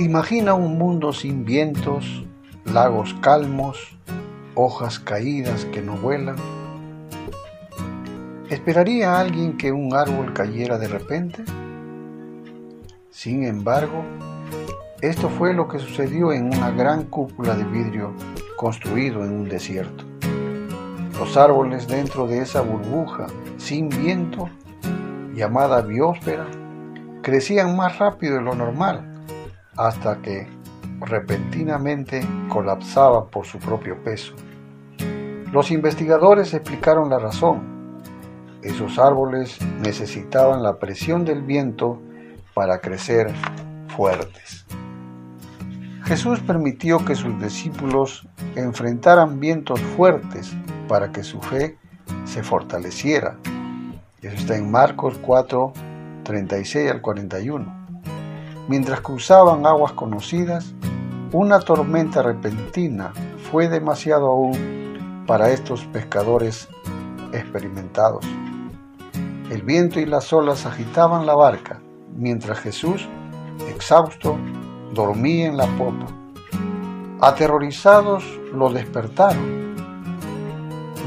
Imagina un mundo sin vientos, lagos calmos, hojas caídas que no vuelan. ¿Esperaría alguien que un árbol cayera de repente? Sin embargo, esto fue lo que sucedió en una gran cúpula de vidrio construido en un desierto. Los árboles dentro de esa burbuja sin viento, llamada biosfera, crecían más rápido de lo normal hasta que repentinamente colapsaba por su propio peso. Los investigadores explicaron la razón. Esos árboles necesitaban la presión del viento para crecer fuertes. Jesús permitió que sus discípulos enfrentaran vientos fuertes para que su fe se fortaleciera. Eso está en Marcos 4, 36 al 41. Mientras cruzaban aguas conocidas, una tormenta repentina fue demasiado aún para estos pescadores experimentados. El viento y las olas agitaban la barca, mientras Jesús, exhausto, dormía en la popa. Aterrorizados lo despertaron.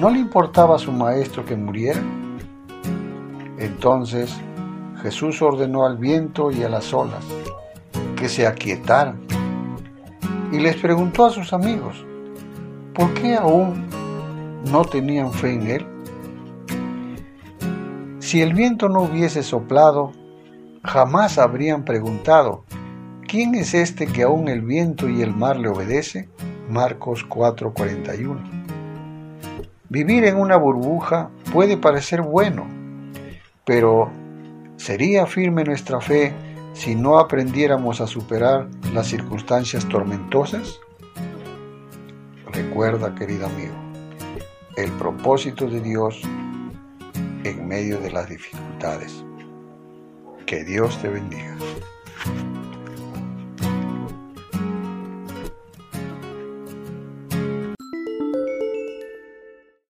¿No le importaba a su maestro que muriera? Entonces Jesús ordenó al viento y a las olas, que se aquietaran. Y les preguntó a sus amigos, ¿por qué aún no tenían fe en Él? Si el viento no hubiese soplado, jamás habrían preguntado, ¿quién es este que aún el viento y el mar le obedece? Marcos 4:41. Vivir en una burbuja puede parecer bueno, pero ¿sería firme nuestra fe si no aprendiéramos a superar las circunstancias tormentosas? Recuerda, querido amigo, el propósito de Dios en medio de las dificultades. Que Dios te bendiga.